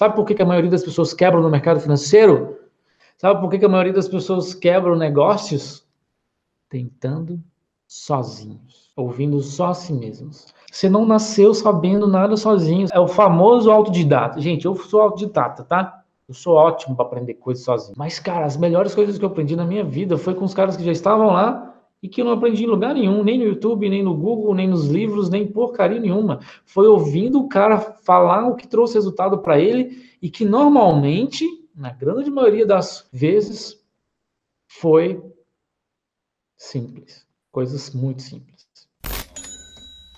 Sabe por que, que a maioria das pessoas quebram no mercado financeiro? Sabe por que, que a maioria das pessoas quebram negócios? Tentando sozinhos, ouvindo só a si mesmos. Você não nasceu sabendo nada sozinho. É o famoso autodidata. Gente, eu sou autodidata, tá? Eu sou ótimo para aprender coisas sozinho. Mas, cara, as melhores coisas que eu aprendi na minha vida foi com os caras que já estavam lá e que eu não aprendi em lugar nenhum, nem no YouTube, nem no Google, nem nos livros, nem porcaria nenhuma. Foi ouvindo o cara falar o que trouxe resultado para ele e que normalmente, na grande maioria das vezes, foi simples. Coisas muito simples.